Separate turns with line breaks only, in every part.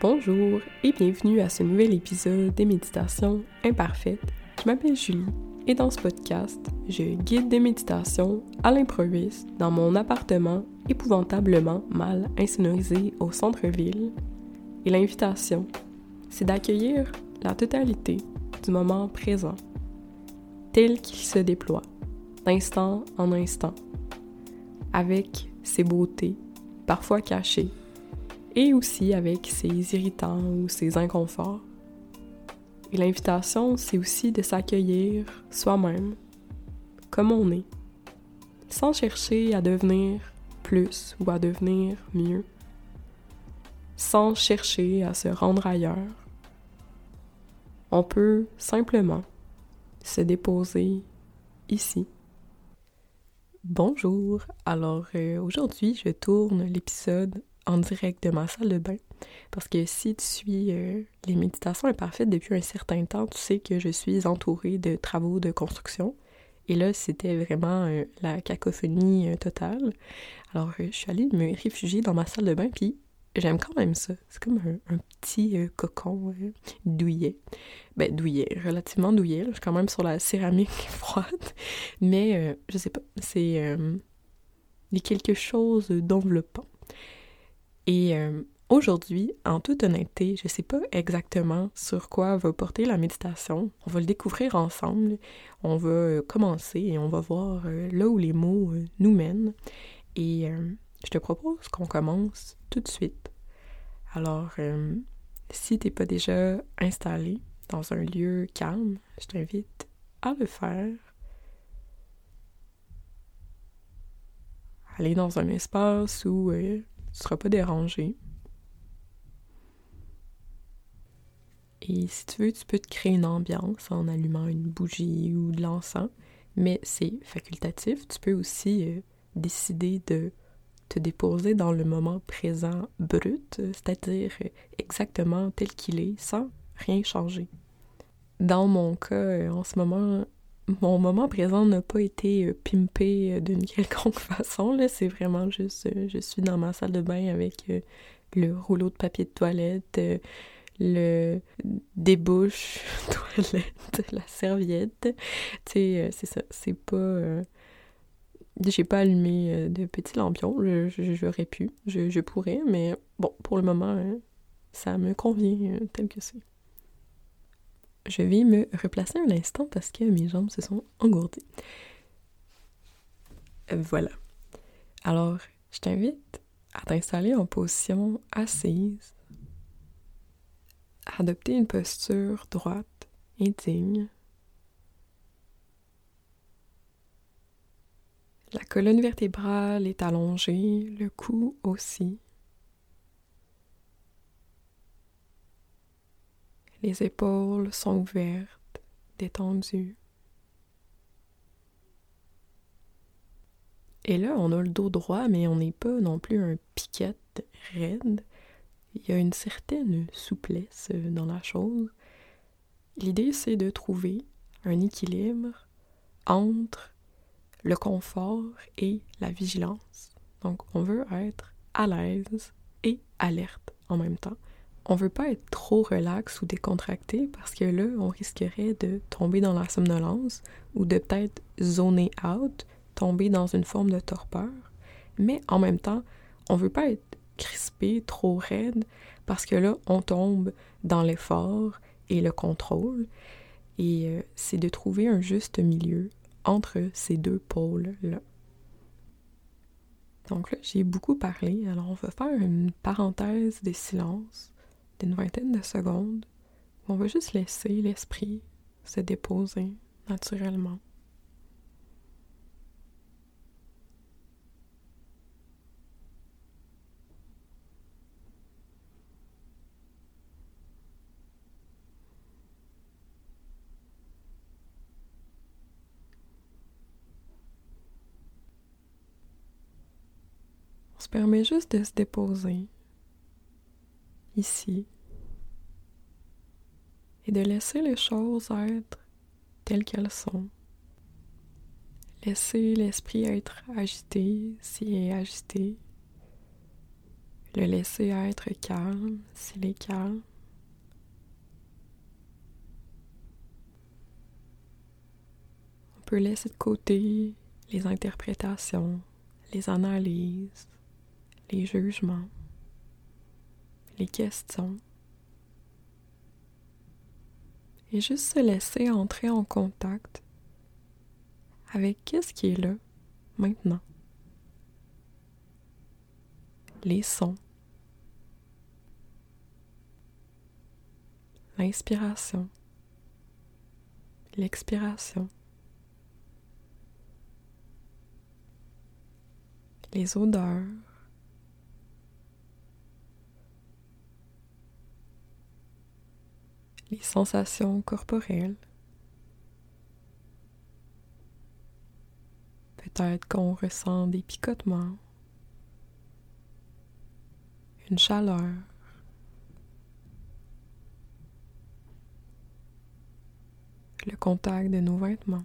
Bonjour et bienvenue à ce nouvel épisode des méditations imparfaites. Je m'appelle Julie et dans ce podcast, je guide des méditations à l'improviste dans mon appartement épouvantablement mal insonorisé au centre-ville. Et l'invitation, c'est d'accueillir la totalité du moment présent, tel qu'il se déploie, d'instant en instant, avec ses beautés, parfois cachées, et aussi avec ses irritants ou ses inconforts. Et l'invitation, c'est aussi de s'accueillir soi-même, comme on est, sans chercher à devenir plus ou à devenir mieux, sans chercher à se rendre ailleurs. On peut simplement se déposer ici. Bonjour, alors euh, aujourd'hui je tourne l'épisode en direct de ma salle de bain. Parce que si tu suis euh, les méditations imparfaites depuis un certain temps, tu sais que je suis entourée de travaux de construction. Et là, c'était vraiment euh, la cacophonie euh, totale. Alors, je suis allée me réfugier dans ma salle de bain, puis j'aime quand même ça. C'est comme un, petit cocon douillet. Ben, douillet, relativement douillet. Je suis quand même sur la céramique froide. Mais, je sais pas, c'est... il y a quelque chose d'enveloppant. Et euh, aujourd'hui, en toute honnêteté, je ne sais pas exactement sur quoi va porter la méditation. On va le découvrir ensemble. On va euh, commencer et on va voir euh, là où les mots nous mènent. Et je te propose qu'on commence tout de suite. Alors, si tu n'es pas déjà installé dans un lieu calme, je t'invite à le faire. Aller dans un espace où tu seras pas dérangé. Et si tu veux, tu peux te créer une ambiance en allumant une bougie ou de l'encens, mais c'est facultatif. Tu peux aussi euh, décider de te déposer dans le moment présent brut, c'est-à-dire exactement tel qu'il est, sans rien changer. Dans mon cas, euh, en ce moment, mon moment présent n'a pas été euh, pimpé euh, d'une quelconque façon. C'est vraiment juste, euh, je suis dans ma salle de bain avec le rouleau de papier de toilette, le débouche toilette, la serviette. Tu sais, c'est ça. C'est pas. J'ai pas allumé de petits lampions. J'aurais pu. Je, je, pourrais, mais bon, pour le moment, ça me convient tel que c'est. Je vais me replacer un instant parce que mes jambes se sont engourdies. Voilà. Alors, je t'invite à t'installer en position assise, à adopter une posture droite et digne. La colonne vertébrale est allongée, le cou aussi. Les épaules sont ouvertes, détendues. Et là, on a le dos droit, mais on n'est pas non plus un piquette raide. Il y a une certaine souplesse dans la chose. L'idée, c'est de trouver un équilibre entre le confort et la vigilance. Donc, on veut être à l'aise et alerte en même temps on veut pas être trop relax ou décontracté parce que là, on risquerait de tomber dans la somnolence ou de peut-être zoner out, tomber dans une forme de torpeur. Mais en même temps, on veut pas être crispé, trop raide, parce que là, on tombe dans l'effort et le contrôle. Et euh, c'est de trouver un juste milieu entre ces deux pôles-là. Donc là, j'ai beaucoup parlé, alors on va faire une parenthèse des silences d'une vingtaine de secondes où on va juste laisser l'esprit se déposer naturellement. On se permet juste de se déposer ici et de laisser les choses être telles qu'elles sont. Laisser l'esprit être agité s'il est agité. Le laisser être calme s'il est calme. On peut laisser de côté les interprétations, les analyses, les jugements, les questions. Et juste se laisser entrer en contact avec qu'est-ce qui est là maintenant. Les sons. L'inspiration. L'expiration. Les odeurs. Les sensations corporelles. Peut-être qu'on ressent des picotements, une chaleur. Le contact de nos vêtements.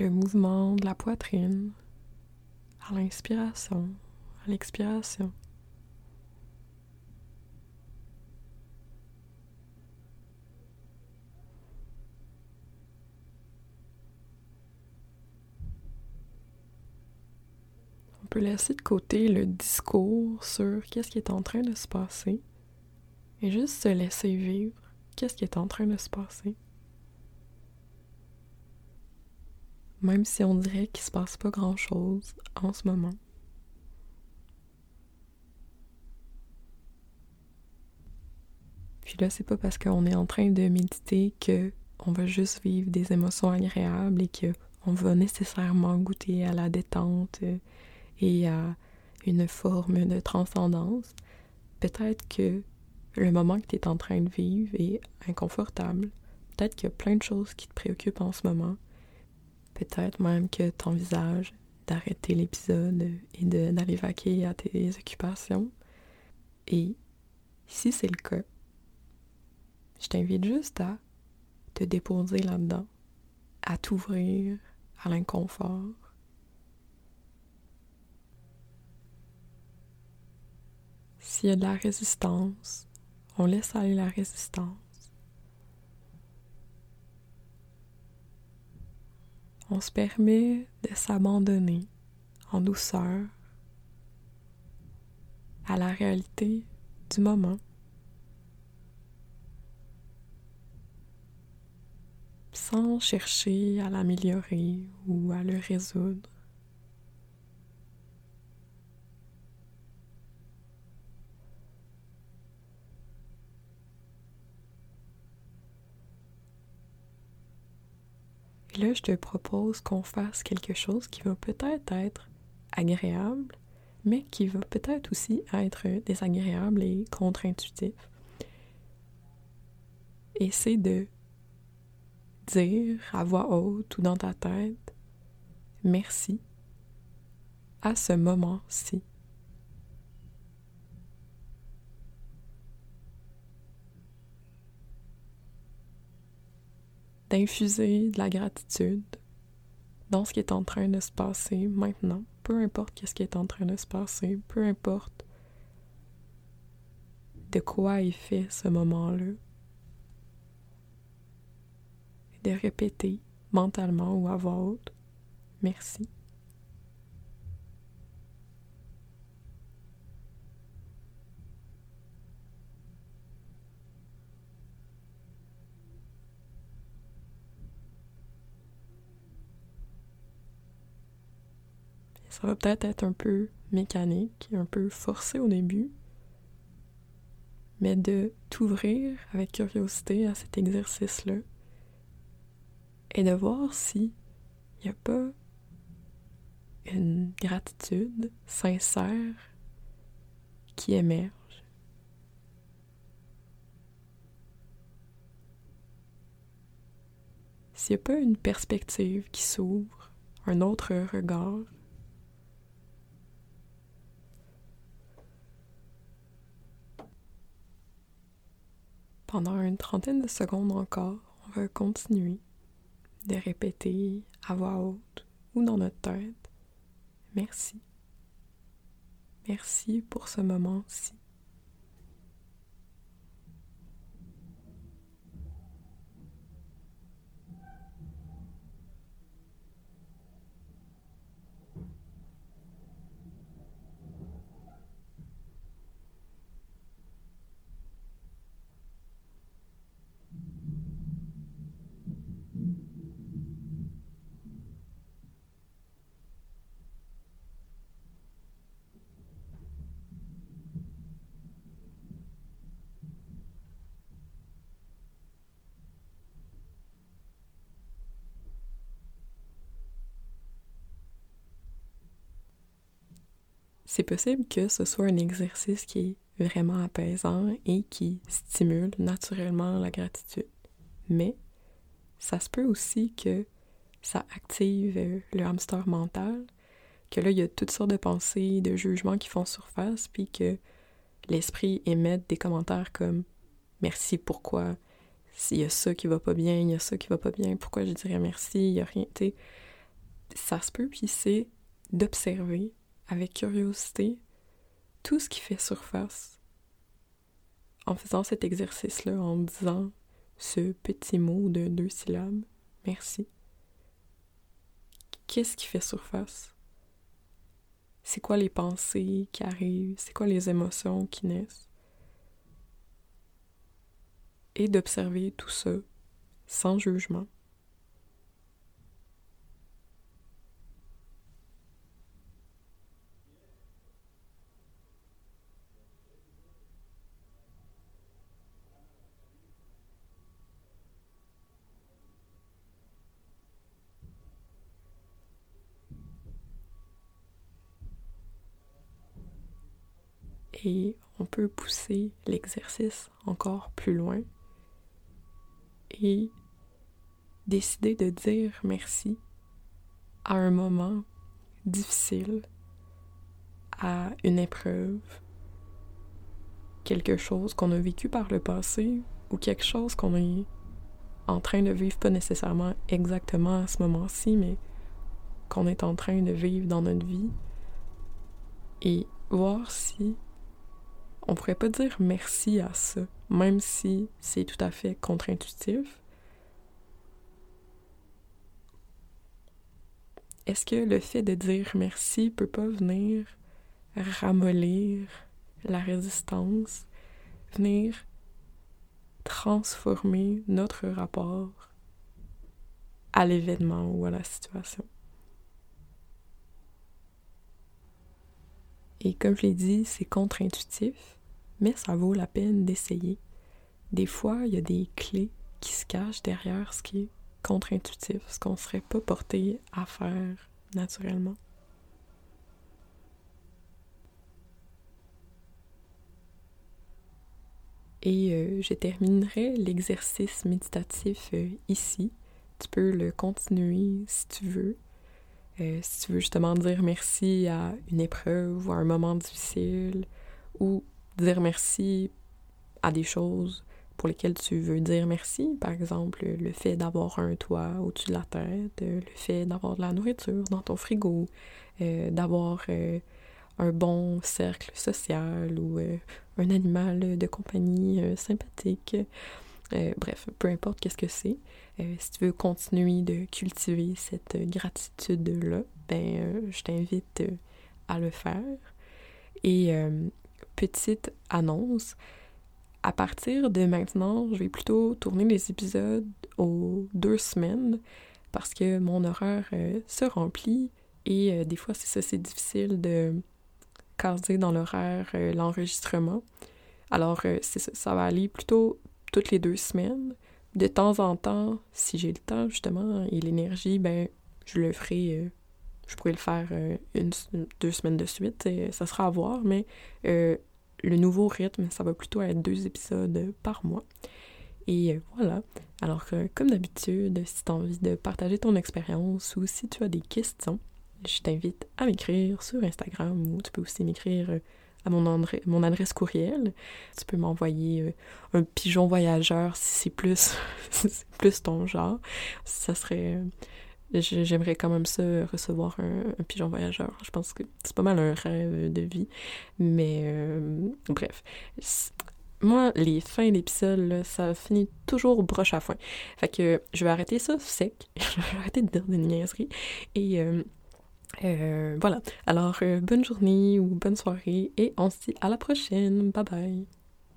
Le mouvement de la poitrine à l'inspiration, à l'expiration. Peut laisser de côté le discours sur qu'est-ce qui est en train de se passer et juste se laisser vivre qu'est-ce qui est en train de se passer. Même si on dirait qu'il se passe pas grand-chose en ce moment. Puis là, c'est pas parce qu'on est en train de méditer que on va juste vivre des émotions agréables et que on va nécessairement goûter à la détente et à une forme de transcendance, peut-être que le moment que tu es en train de vivre est inconfortable. Peut-être qu'il y a plein de choses qui te préoccupent en ce moment. Peut-être même que tu envisages d'arrêter l'épisode et d'aller vaquer à tes occupations. Et si c'est le cas, je t'invite juste à te déposer là-dedans, à t'ouvrir à l'inconfort, S'il y a de la résistance, on laisse aller la résistance. On se permet de s'abandonner en douceur à la réalité du moment. sans chercher à l'améliorer ou à le résoudre. Là, je te propose qu'on fasse quelque chose qui va peut-être être agréable, mais qui va peut-être aussi être désagréable et contre-intuitif. Et c'est de dire à voix haute ou dans ta tête merci à ce moment-ci. D'infuser de la gratitude dans ce qui est en train de se passer maintenant, peu importe ce qui est en train de se passer, peu importe de quoi est fait ce moment-là. De répéter mentalement ou à voix haute, merci. Ça va peut-être être un peu mécanique, un peu forcé au début, mais de t'ouvrir avec curiosité à cet exercice-là et de voir si il n'y a pas une gratitude sincère qui émerge. S'il n'y a pas une perspective qui s'ouvre, un autre regard, Pendant une trentaine de secondes encore, on va continuer de répéter à voix haute ou dans notre tête merci. Merci pour ce moment-ci. C'est possible que ce soit un exercice qui est vraiment apaisant et qui stimule naturellement la gratitude. Mais ça se peut aussi que ça active euh, le hamster mental, que là, il y a toutes sortes de pensées, de jugements qui font surface, puis que l'esprit émette des commentaires comme merci, pourquoi, s'il y a ça qui va pas bien, il y a ça qui va pas bien, pourquoi je dirais merci, il y a rien, tu ça se peut, puis c'est d'observer avec curiosité tout ce qui fait surface en faisant cet exercice-là, en disant ce petit mot de deux syllabes, merci. Qu'est-ce qui fait surface? C'est quoi les pensées qui arrivent? C'est quoi les émotions qui naissent? Et d'observer tout ça sans jugement. Et on peut pousser l'exercice encore plus loin et décider de dire merci à un moment difficile, à une épreuve, quelque chose qu'on a vécu par le passé ou quelque chose qu'on est en train de vivre, pas nécessairement exactement à ce moment-ci, mais qu'on est en train de vivre dans notre vie et voir si on pourrait pas dire merci à ça, même si c'est tout à fait contre-intuitif. Est-ce que le fait de dire merci peut pas venir ramollir la résistance, venir transformer notre rapport à l'événement ou à la situation? Et comme je l'ai dit, c'est contre-intuitif, mais ça vaut la peine d'essayer. Des fois, il y a des clés qui se cachent derrière ce qui est contre-intuitif, ce qu'on ne serait pas porté à faire naturellement. Et euh, je terminerai l'exercice méditatif euh, ici. Tu peux le continuer si tu veux. Euh, si tu veux justement dire merci à une épreuve ou à un moment difficile, ou dire merci à des choses pour lesquelles tu veux dire merci, par exemple le fait d'avoir un toit au-dessus de la tête, euh, le fait d'avoir de la nourriture dans ton frigo, euh, d'avoir un bon cercle social ou un animal de compagnie sympathique. Bref, peu importe qu'est-ce que c'est. Euh, si tu veux continuer de cultiver cette gratitude-là, ben, euh, je t'invite euh, à le faire. Et petite annonce, à partir de maintenant, je vais plutôt tourner les épisodes aux deux semaines parce que mon horaire se remplit et des fois, c'est ça, c'est difficile de caser dans l'horaire l'enregistrement. Alors, ça va aller plutôt toutes les deux semaines de temps en temps, si j'ai le temps justement et l'énergie, ben je le ferai. Euh, je pourrais le faire euh, une, deux semaines de suite. Et ça sera à voir, mais euh, le nouveau rythme, ça va plutôt être deux épisodes par mois. Et voilà. Alors, comme d'habitude, si tu as envie de partager ton expérience ou si tu as des questions, je t'invite à m'écrire sur Instagram ou tu peux aussi m'écrire à mon, mon adresse courriel. Tu peux m'envoyer euh, un pigeon voyageur si c'est plus, plus ton genre. Ça serait. j'aimerais quand même ça, recevoir un, pigeon voyageur. Je pense que c'est pas mal un rêve de vie. Mais euh, bref. Moi, les fins d'épisode, ça finit toujours broche à fin. Fait que je vais arrêter ça sec. je vais arrêter de dire des niaiseries. Et euh, euh, voilà. Alors, bonne journée ou bonne soirée et on se dit à la prochaine. Bye bye.